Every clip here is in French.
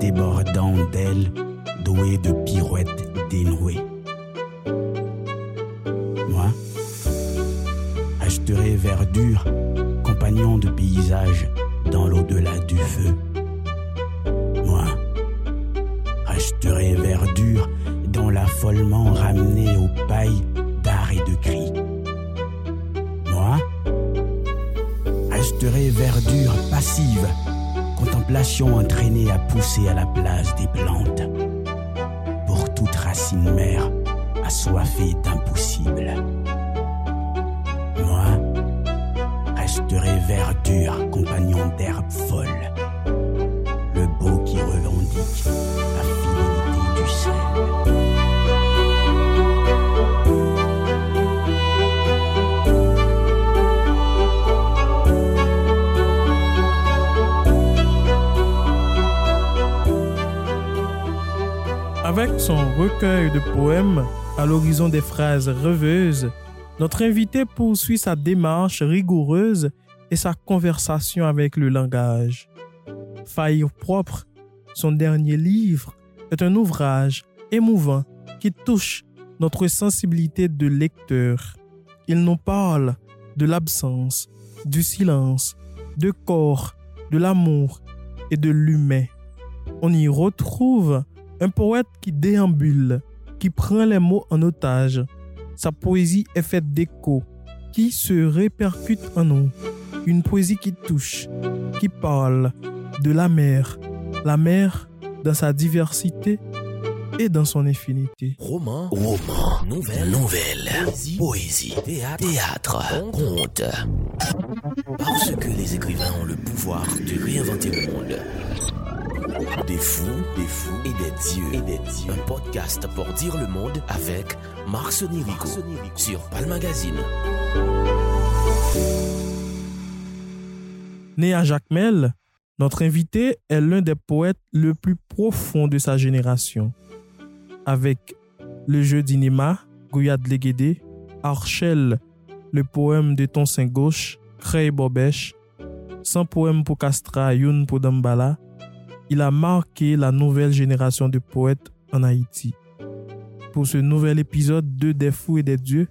débordant d'elle, douée de pirouettes dénouées. Compagnon d'herbe. Le beau qui revendique la du sel. Avec son recueil de poèmes à l'horizon des phrases rêveuses, notre invité poursuit sa démarche rigoureuse et sa conversation avec le langage. Faillir propre, son dernier livre, est un ouvrage émouvant qui touche notre sensibilité de lecteur. Il nous parle de l'absence, du silence, de corps, de l'amour et de l'humain. On y retrouve un poète qui déambule, qui prend les mots en otage. Sa poésie est faite d'échos qui se répercutent en nous. Une poésie qui touche, qui parle de la mer. La mer dans sa diversité et dans son infinité. Roman, roman, nouvelle, nouvelle, poésie, poésie, théâtre, conte. Parce que les écrivains ont le pouvoir de réinventer le monde. Des fous, des fous et des dieux, et des dieux. Un podcast pour dire le monde avec Marc Sonirico sur Palmagazine. Né à Jacmel, notre invité est l'un des poètes le plus profond de sa génération. Avec Le jeu d'inima, Gouyad Léguédé, Archel, le poème de ton sein gauche, Crey Bobèche, Sans poème pour Castra, Youn pour Dambala, il a marqué la nouvelle génération de poètes en Haïti. Pour ce nouvel épisode de Des fous et des dieux,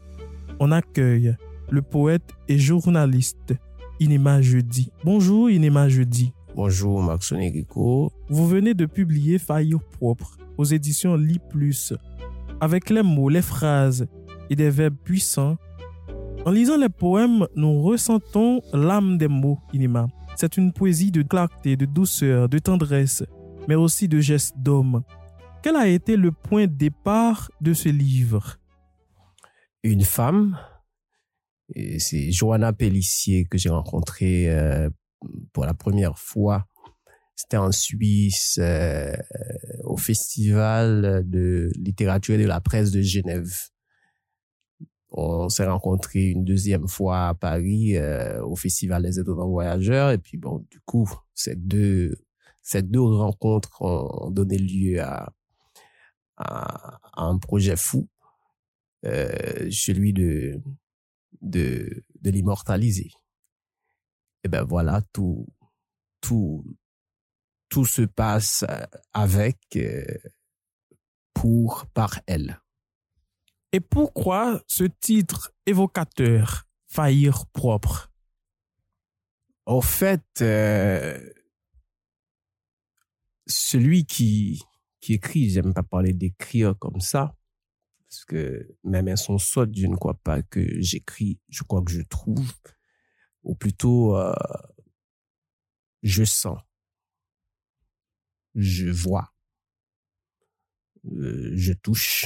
on accueille le poète et journaliste Inema Jeudi. Bonjour Inema Jeudi. Bonjour Max Rico. Vous venez de publier Faillir propre aux éditions Li Plus. Avec les mots, les phrases et des verbes puissants, en lisant les poèmes, nous ressentons l'âme des mots, Inema. C'est une poésie de clarté, de douceur, de tendresse, mais aussi de gestes d'homme. Quel a été le point de départ de ce livre? Une femme, c'est Johanna Pellissier que j'ai rencontrée euh, pour la première fois. C'était en Suisse, euh, au Festival de littérature et de la presse de Genève. On s'est rencontrés une deuxième fois à Paris euh, au Festival des étonnants voyageurs. Et puis bon, du coup, ces deux, ces deux rencontres ont donné lieu à, à, à un projet fou, euh, celui de, de, de l'immortaliser. Et ben voilà, tout, tout, tout se passe avec, euh, pour, par elle. Et pourquoi ce titre évocateur, Faillir propre? Au fait, euh, celui qui, qui écrit, j'aime pas parler d'écrire comme ça, parce que mes mains sont sottes, je ne crois pas que j'écris, je crois que je trouve, ou plutôt euh, je sens, je vois, euh, je touche.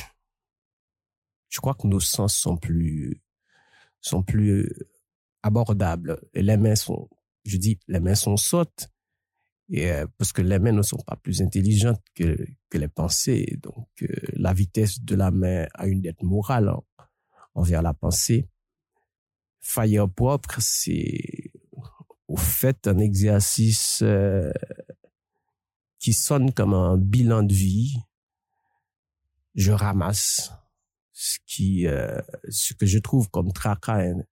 Je crois que nos sens sont plus sont plus abordables. Et les mains sont, je dis, les mains sont sottes, et euh, parce que les mains ne sont pas plus intelligentes que, les pensées. Donc, euh, la vitesse de la main a une dette morale en- envers la pensée. Faillir propre, c'est au fait un exercice euh, qui sonne comme un bilan de vie. Je ramasse ce qui, euh, ce que je trouve comme tracas in-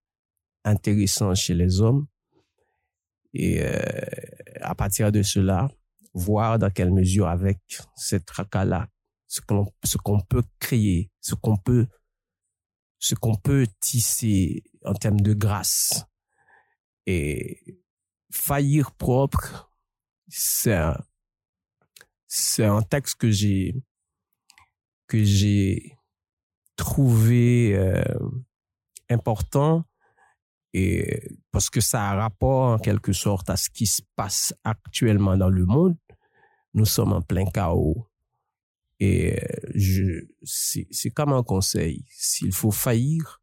intéressant chez les hommes. Et euh, à partir de cela, voir dans quelle mesure avec cette tracas-là, ce qu'on ce qu'on peut créer, ce qu'on peut ce qu'on peut tisser en termes de grâce et faillir propre, c'est un, c'est un texte que j'ai que j'ai trouvé euh, important et parce que ça a rapport en quelque sorte à ce qui se passe actuellement dans le monde. Nous sommes en plein chaos. Et je, c'est, comme un conseil. S'il faut faillir,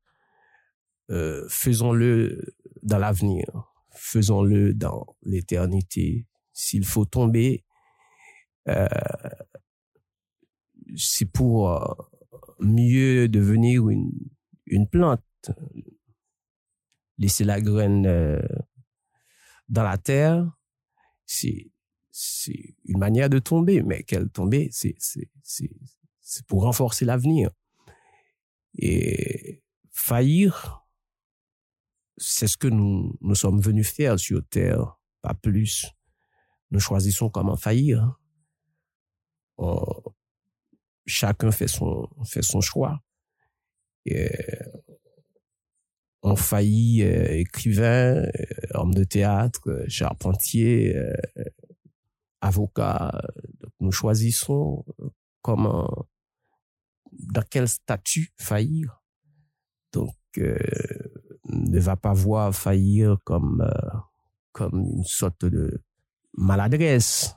euh, faisons-le dans l'avenir. Faisons-le dans l'éternité. S'il faut tomber, euh, c'est pour euh, mieux devenir une, une plante laisser la graine euh, dans la terre, c'est c'est une manière de tomber, mais quelle tomber, c'est c'est pour renforcer l'avenir. Et faillir, c'est ce que nous nous sommes venus faire sur terre, pas plus. Nous choisissons comment faillir. Chacun fait son fait son choix. Ont failli euh, écrivain, euh, homme de théâtre, euh, charpentier, euh, avocat. Donc, nous choisissons comment, dans quel statut faillir. Donc, ne va pas voir faillir comme comme une sorte de maladresse,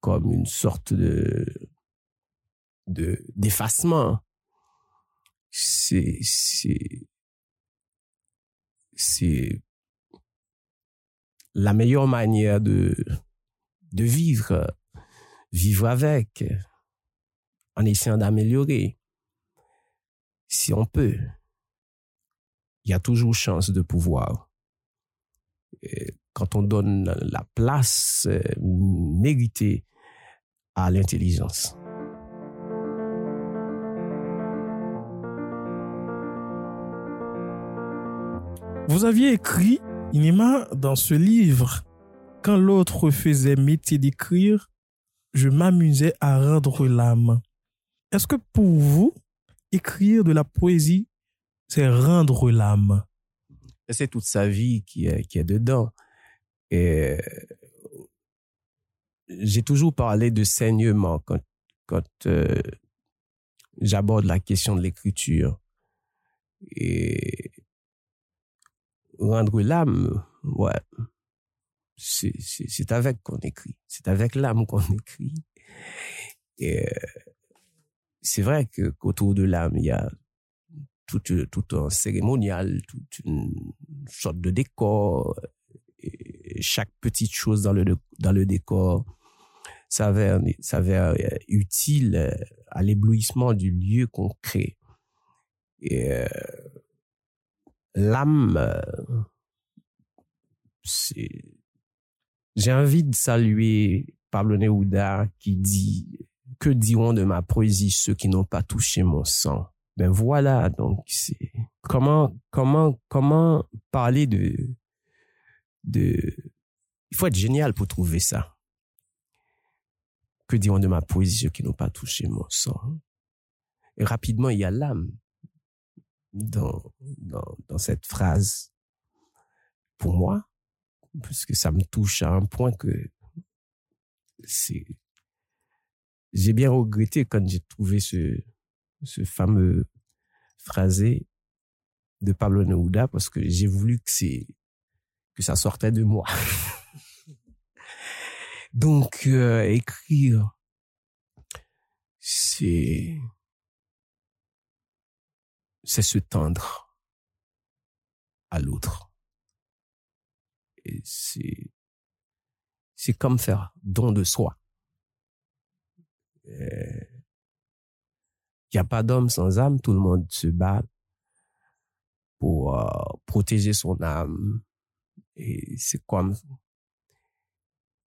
comme une sorte de de d'effacement c'est c'est c'est la meilleure manière de vivre vivre avec en essayant d'améliorer. Si on peut il y a toujours chance de pouvoir. Quand on donne la place euh, méritée à l'intelligence Vous aviez écrit, Inima, dans ce livre, quand l'autre faisait métier d'écrire, je m'amusais à rendre l'âme. Est-ce que pour vous, écrire de la poésie, c'est rendre l'âme? C'est toute sa vie qui est, qui est dedans. Et j'ai toujours parlé de saignement quand, quand euh, j'aborde la question de l'écriture. Et rendre l'âme, ouais, c'est avec qu'on écrit. C'est avec l'âme qu'on écrit. Et euh, c'est vrai que qu'autour de l'âme, il y a tout, tout un cérémonial, toute une sorte de décor. Et chaque petite chose dans le, dans le décor s'avère, s'avère utile à l'éblouissement du lieu qu'on crée. Et euh, l'âme, c'est, j'ai envie de saluer Pablo Neruda qui dit, que diront de ma poésie ceux qui n'ont pas touché mon sang? Ben voilà, donc c'est, comment, comment, comment parler de, de, il faut être génial pour trouver ça. Que diront de ma poésie ceux qui n'ont pas touché mon sang? Et rapidement, il y a l'âme dans, dans, dans cette phrase pour moi, puisque ça me touche à un point que c'est, j'ai bien regretté quand j'ai trouvé ce, ce fameux phrasé de Pablo Neruda parce que j'ai voulu que c'est, que ça sortait de moi. Donc, euh, écrire, c'est, c'est se tendre à l'autre. Et c'est, c'est comme faire don de soi. Il n'y a pas d'homme sans âme, tout le monde se bat pour euh, protéger son âme. Et c'est comme,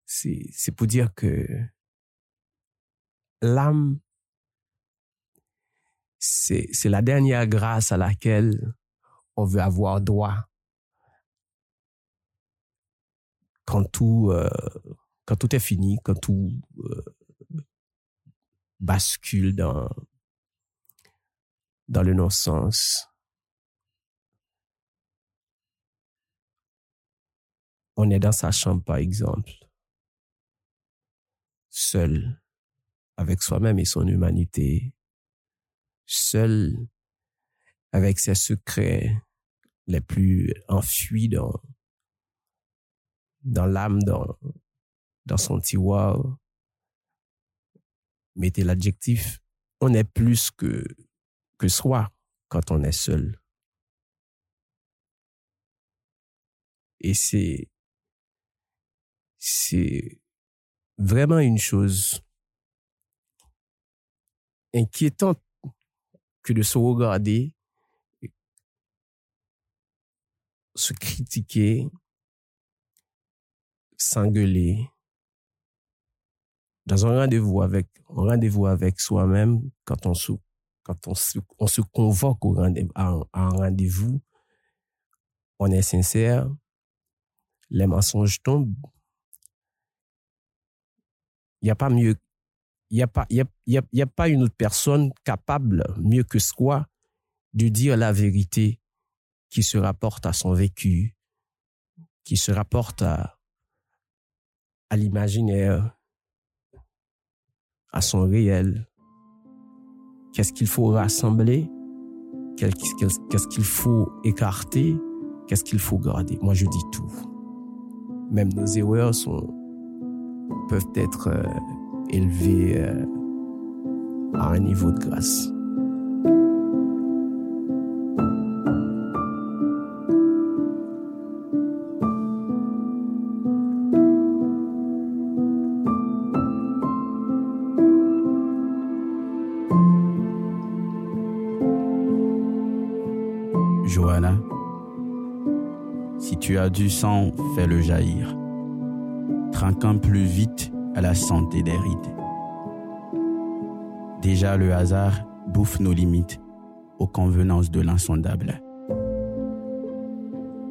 c'est, c'est pour dire que l'âme c'est, la dernière grâce à laquelle on veut avoir droit. Quand tout, euh, quand tout est fini, quand tout euh, bascule dans, dans le non-sens, on est dans sa chambre, par exemple, seul, avec soi-même et son humanité, seul avec ses secrets les plus enfuis dans, dans l'âme, dans, dans son tiroir. Mettez l'adjectif, on est plus que, que soi quand on est seul. Et c'est, c'est vraiment une chose inquiétante que de se regarder, se critiquer, s'engueuler dans un rendez-vous avec un rendez-vous avec soi-même quand on se quand on se, on se convoque rendez à, un rendez-vous on est sincère les mensonges tombent. Il n'y a pas mieux il n'y a, pas, une autre personne capable, mieux que soi, de dire la vérité qui se rapporte à son vécu, qui se rapporte à, l'imaginaire, à son réel. Qu'est-ce qu'il faut rassembler? Qu'est-ce qu'il faut écarter? Qu'est-ce qu'il faut garder? Moi, je dis tout. Même nos erreurs peuvent être euh, élevé euh, à un niveau de grâce. Johanna, si tu as du sang, fais-le jaillir. Trinquant plus vite la santé des rides. Déjà le hasard bouffe nos limites aux convenances de l'insondable.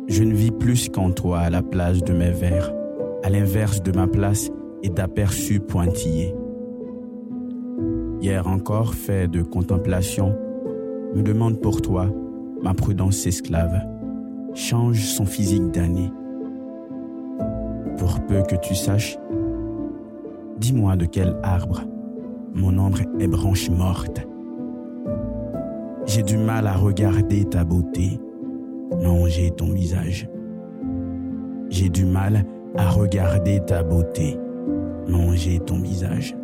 Je ne vis plus qu'en toi à la place de mes vers, à l'inverse de ma place et d'aperçus pointillés. Hier encore, fait de contemplation, me demande pour toi, ma prudence esclave, change son physique d'année. Pour peu que tu saches, Dis-moi de quel arbre mon ombre est branche morte. J'ai du mal à regarder ta beauté, manger ton visage. J'ai du mal à regarder ta beauté, manger ton visage.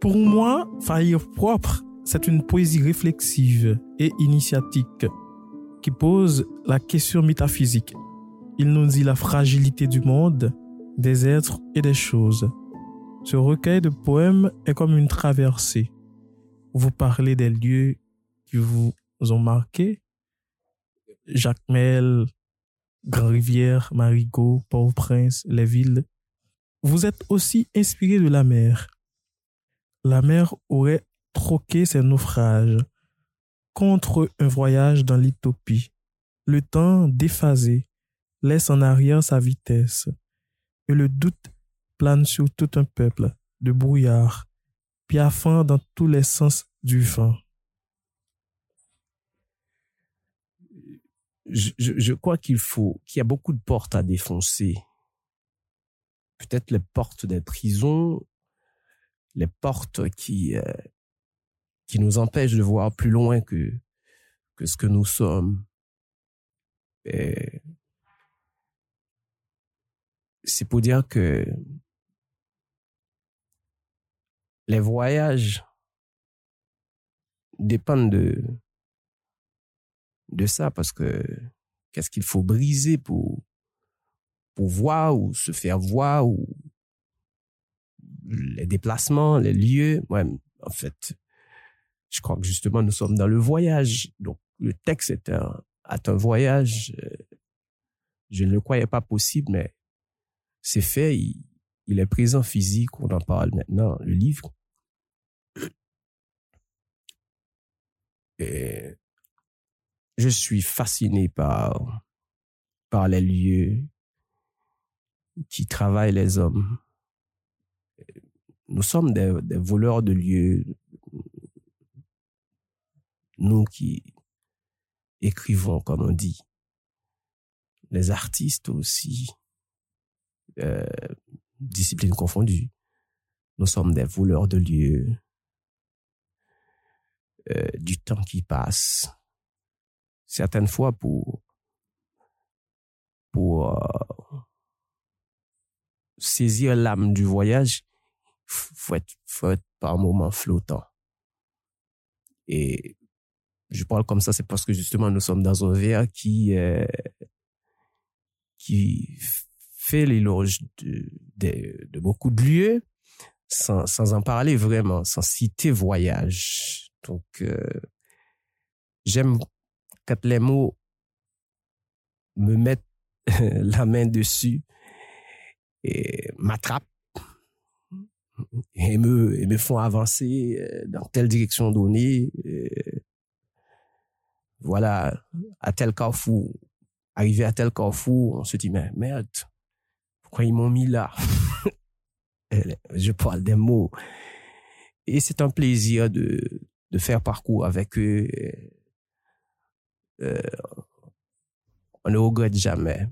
Pour moi, faillir propre c'est une poésie réflexive et initiatique qui pose la question métaphysique. Il nous dit la fragilité du monde, des êtres et des choses. Ce recueil de poèmes est comme une traversée. Vous parlez des lieux qui vous ont marqué. Jacques Mel, Grand-Rivière, Marigot, Port-au-Prince, les villes. Vous êtes aussi inspiré de la mer. La mer aurait troquer ses naufrages contre un voyage dans l'utopie. Le temps déphasé laisse en arrière sa vitesse et le doute plane sur tout un peuple de brouillard, piaffant dans tous les sens du vent. Je, crois qu'il faut, qu'il y a beaucoup de portes à défoncer. Peut-être les portes des prisons, les portes qui, euh, qui nous empêche de voir plus loin que, que ce que nous sommes. Et c'est pour dire que les voyages dépendent de, de ça parce que qu'est-ce qu'il faut briser pour, pour voir ou se faire voir ou les déplacements, les lieux. Ouais, en fait, je crois que justement nous sommes dans le voyage. Donc le texte est un, un voyage. Euh, je ne le croyais pas possible, mais c'est fait. Il, est présent physique. On en parle maintenant. Le livre. Et je suis fasciné par, par les lieux qui travaillent les hommes. Nous sommes des voleurs de lieux. Nous qui écrivons, comme on dit. Les artistes aussi, euh, disciplines confondues. Nous sommes des voleurs de lieux, euh, du temps qui passe. Certaines fois pour pour euh, saisir l'âme du voyage, faut être, faut être par moments flottant. Et je parle comme ça, c'est parce que justement nous sommes dans un verre qui euh, qui fait l'éloge de, de, de beaucoup de lieux, sans, sans en parler vraiment, sans citer voyage. Donc, euh, j'aime quand les mots me mettent la main dessus et m'attrapent et me, et me font avancer euh, dans telle direction donnée. euh, Voilà, à tel carrefour, arrivé à tel carrefour, on se dit, mais merde, pourquoi ils m'ont mis là Je parle des mots. Et c'est un plaisir de, de faire parcours avec eux. Euh, on ne regrette jamais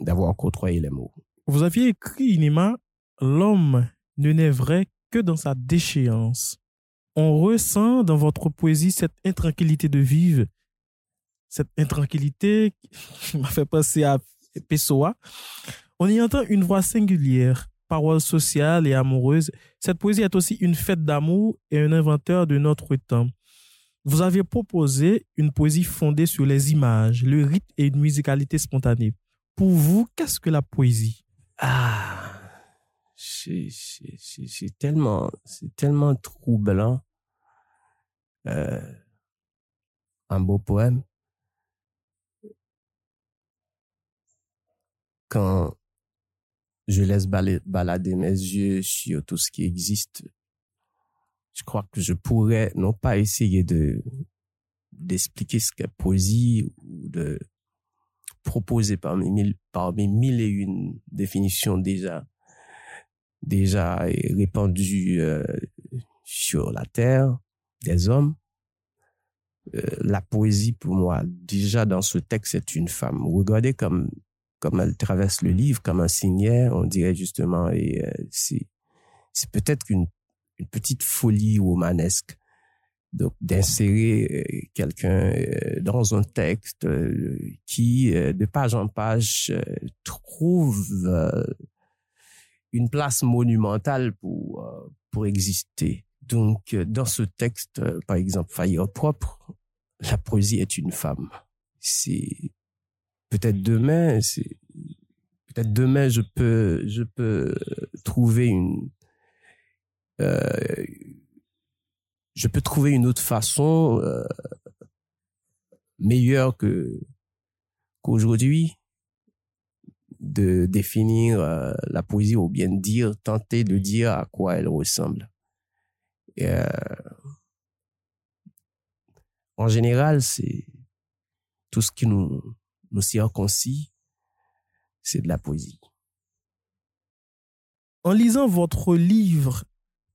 d'avoir côtoyé les mots. Vous aviez écrit, Inima, L'homme ne naît vrai que dans sa déchéance. On ressent dans votre poésie cette intranquillité de vivre, cette intranquillité qui m'a fait penser à Pessoa. On y entend une voix singulière, parole sociale et amoureuse. Cette poésie est aussi une fête d'amour et un inventeur de notre temps. Vous aviez proposé une poésie fondée sur les images, le rythme et une musicalité spontanée. Pour vous, qu'est-ce que la poésie? Ah, c'est tellement, c'est tellement troublant. Euh, un beau poème. Quand je laisse bala- balader mes yeux sur tout ce qui existe, je crois que je pourrais non pas essayer de d'expliquer ce qu'est poésie ou de proposer mille, parmi mille et une définitions déjà déjà répandues euh, sur la terre des hommes. Euh, la poésie pour moi déjà dans ce texte c'est une femme. Regardez comme comme elle traverse le livre comme un signet, on dirait justement et euh, c'est c'est peut-être une une petite folie romanesque donc d'insérer euh, quelqu'un euh, dans un texte euh, qui de page en page trouve une place monumentale pour euh, pour exister. Donc euh, dans ce texte euh, par exemple Faillir propre, la poésie est une femme. C'est peut-être demain c'est peut-être demain je peux je peux trouver une euh, je peux trouver une autre façon euh, meilleure que qu'aujourd'hui de définir euh, la poésie ou bien dire tenter de dire à quoi elle ressemble. Et, euh, en général, c'est tout ce qui nous nous circoncis, c'est de la poésie. En lisant votre livre,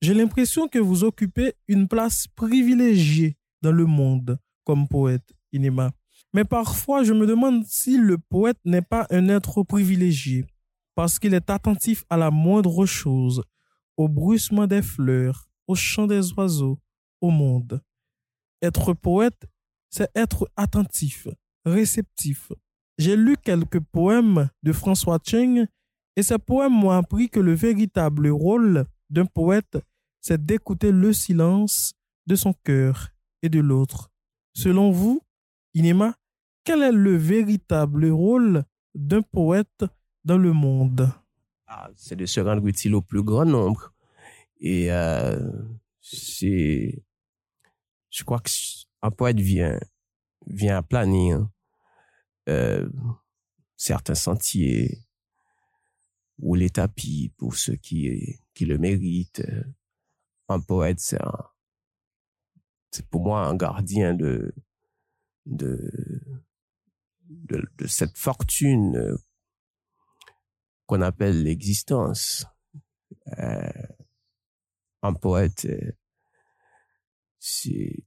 j'ai l'impression que vous occupez une place privilégiée dans le monde comme poète, Inema. Mais parfois, je me demande si le poète n'est pas un être privilégié, parce qu'il est attentif à la moindre chose, au bruissement des fleurs, au chant des oiseaux, au monde. Être poète, c'est être attentif, réceptif. J'ai lu quelques poèmes de François Cheng et ces poèmes m'ont appris que le véritable rôle d'un poète, c'est d'écouter le silence de son cœur et de l'autre. Selon vous, Inema, quel est le véritable rôle d'un poète dans le monde? Ah, c'est de se rendre utile au plus grand nombre. Et euh, c'est, je crois que un poète vient vient aplanir euh, certains sentiers ou les tapis pour ceux qui qui le méritent. Un poète, c'est pour moi un gardien de, de, cette fortune euh, qu'on appelle l'existence. Euh, un poète, euh, c'est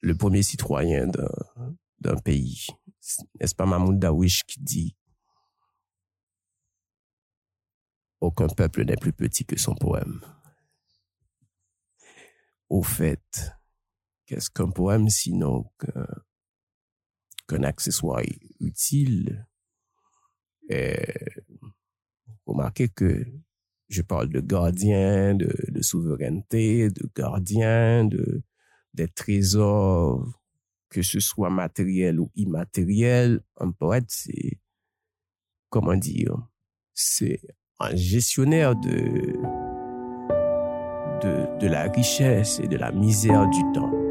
le premier citoyen d'un, d'un pays. N'est-ce pas Mahmoud Dawish qui dit Aucun peuple n'est plus petit que son poème. Au fait, qu'est-ce qu'un poème sinon qu'un, accessoire utile? Et remarquez que je parle de gardien, de, souveraineté, de gardien, de, des trésors, que ce soit matériel ou immatériel. Un poète, c'est, comment dire, c'est un gestionnaire de, de la richesse et de la misère du temps.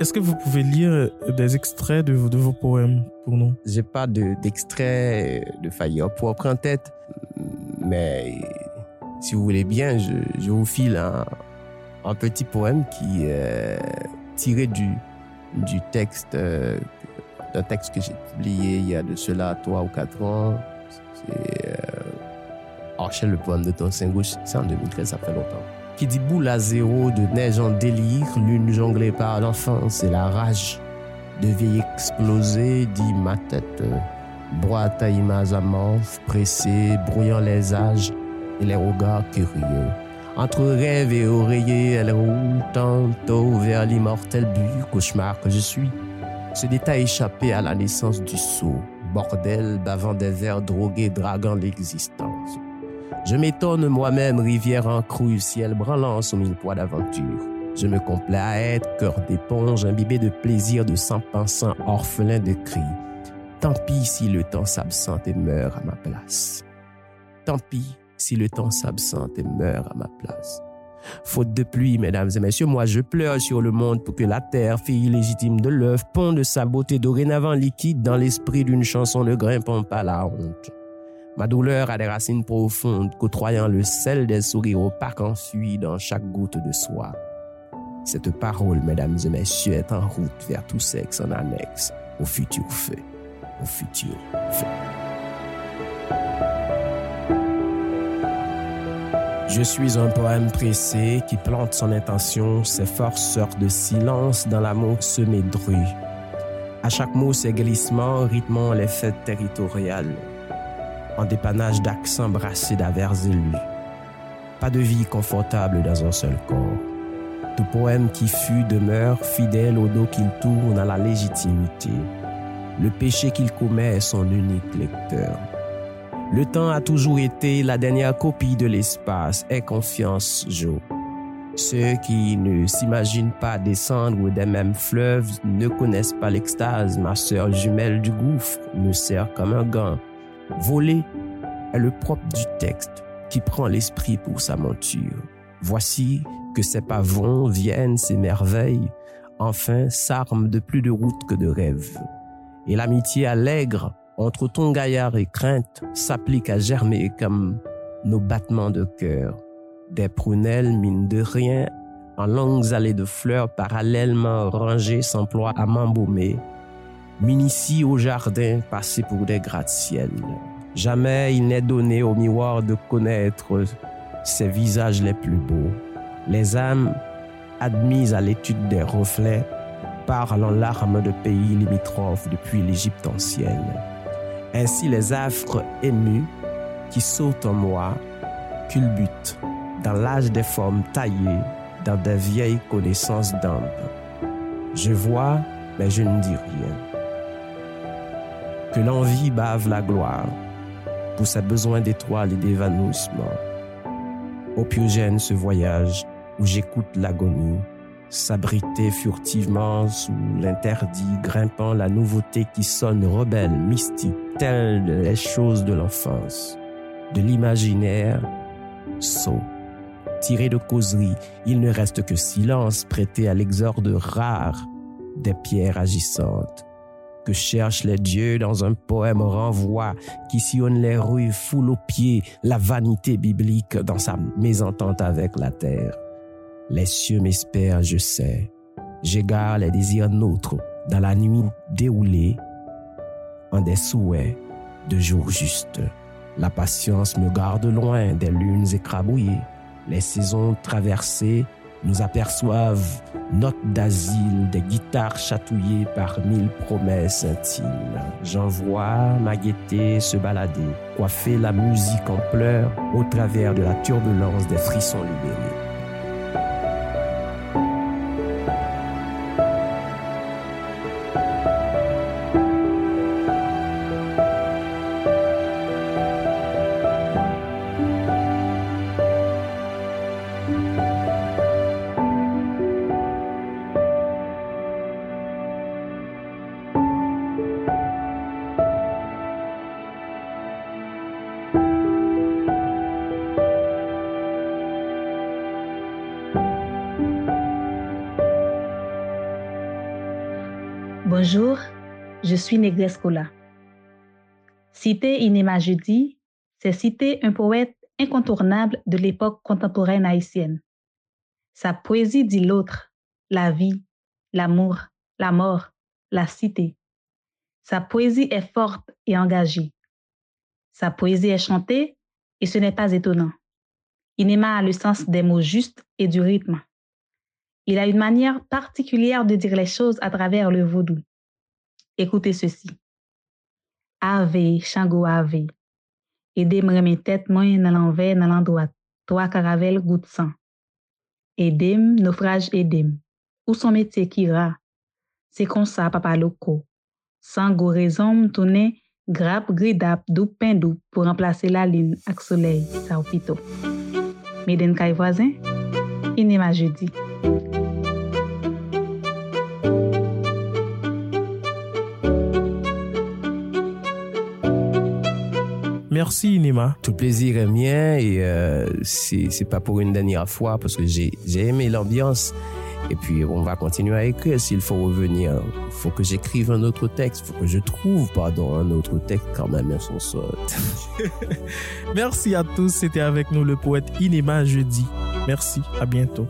Est-ce que vous pouvez lire des extraits de, vos- de poèmes pour nous? J'ai pas de, d'extrait de Fayard propre en tête, mais si vous voulez bien, je, vous file un, petit poème qui est tiré du, texte, euh, d'un texte que j'ai publié il y a de cela trois ou quatre ans. C'est euh, le poème de ton Saint-Gauche, c'est en 2013, ça fait longtemps. Qui dit boule à zéro de neige en délire, lune jonglée par l'enfance et la rage de vieilles explosées, dit ma tête, boîte à images amorphes, pressée, brouillant les âges et les regards curieux. Entre rêve et oreiller, elle roule tantôt vers l'immortel but, cauchemar que je suis. Ce détail échappé à la naissance du sceau, bordel bavant des vers drogués, draguant l'existence. Je m'étonne moi-même, rivière en crue, ciel branlant sous mille poids d'aventure. Je me complais à être cœur d'éponge, imbibé de plaisir, de sang pensant, orphelin de cris. Tant pis si le temps s'absente et meurt à ma place. Tant pis si le temps s'absente et meurt à ma place. Faute de pluie, mesdames et messieurs, moi je pleure sur le monde pour que la terre, fille légitime de l'œuf, pond de sa beauté dorénavant liquide dans l'esprit d'une chanson ne grimpant pas la honte. Ma douleur a des racines profondes, côtoyant le sel des sourires opaques enfuis dans chaque goutte de soie. Cette parole, mesdames et messieurs, est en route vers tout sexe en annexe, au futur feu, au futur feu. Je suis un poème pressé qui plante son intention, ses forceurs de silence dans l'amour semé de. À chaque mot, ses glissements rythmant les fêtes territoriales, en dépannage d'accents brassés d'avers élus. Pas de vie confortable dans un seul corps. Tout poème qui fut demeure fidèle au dos qu'il tourne à la légitimité. Le péché qu'il commet est son unique lecteur. Le temps a toujours été la dernière copie de l'espace. Aie confiance, Joe. Ceux qui ne s'imaginent pas descendre des mêmes fleuves ne connaissent pas l'extase. Ma sœur jumelle du gouffre me sert comme un gant. Voler est le propre du texte qui prend l'esprit pour sa monture. Voici que ces pavons viennent s'émerveillent, enfin s'arment de plus de route que de rêve. Et l'amitié allègre entre ton gaillard et crainte s'applique à germer comme nos battements de cœur. Des prunelles, mine de rien, en longues allées de fleurs parallèlement rangées s'emploient à m'embaumer, m'initie au jardin passé pour des gratte-ciel. Jamais il n'est donné au miroir de connaître ses visages les plus beaux. Les âmes, admises à l'étude des reflets, parlent en larmes de pays limitrophes depuis l'Égypte ancienne. Ainsi les affres émus qui sautent en moi culbutent dans l'âge des formes taillées dans des vieilles connaissances d'âme. Je vois, mais je ne dis rien. Que l'envie bave la gloire pour ses besoins d'étoiles et d'évanouissement. Opiogène ce voyage où j'écoute l'agonie, s'abriter furtivement sous l'interdit, grimpant la nouveauté qui sonne rebelle, mystique, telle les choses de l'enfance, de l'imaginaire, saut. Tiré de causerie, il ne reste que silence prêté à l'exorde rare des pierres agissantes que cherchent les dieux dans un poème renvoie qui sillonne les rues, foule aux pieds la vanité biblique dans sa mésentente avec la terre. Les cieux m'espèrent, je sais. J'égare les désirs nôtres dans la nuit déroulée en des souhaits de jours justes. La patience me garde loin des lunes écrabouillées. Les saisons traversées nous aperçoivent notes d'asile, des guitares chatouillées par mille promesses intimes. J'envoie ma gaieté se balader, coiffer la musique en pleurs au travers de la turbulence des frissons libérés. Negrescola. Citer Inema Jeudi, c'est citer un poète incontournable de l'époque contemporaine haïtienne. Sa poésie dit l'autre, la vie, l'amour, la mort, la cité. Sa poésie est forte et engagée. Sa poésie est chantée et ce n'est pas étonnant. Inema a le sens des mots justes et du rythme. Il a une manière particulière de dire les choses à travers le vaudou. Écoutez ceci. Ave, chango ave. Aidez-moi remet tête moins dans l'envers, dans l'endroit. Trois caravelles goutte sang. Aidem, naufrage aidem. Où son métier qui ra? C'est comme ça, papa loco. Sans go raison, tourner, grappe, gridap, dou pain dou pour remplacer la lune avec soleil, ça au pito. Meden kay voisin, inema jeudi. Merci Inema. Tout plaisir est mien et euh, c'est pas pour une dernière fois parce que j'ai j'ai aimé l'ambiance et puis on va continuer à écrire s'il faut revenir. Il faut que j'écrive un autre texte, il faut que je trouve pardon un autre texte quand même son sort. Merci à tous. C'était avec nous le poète Inema jeudi. Merci. À bientôt.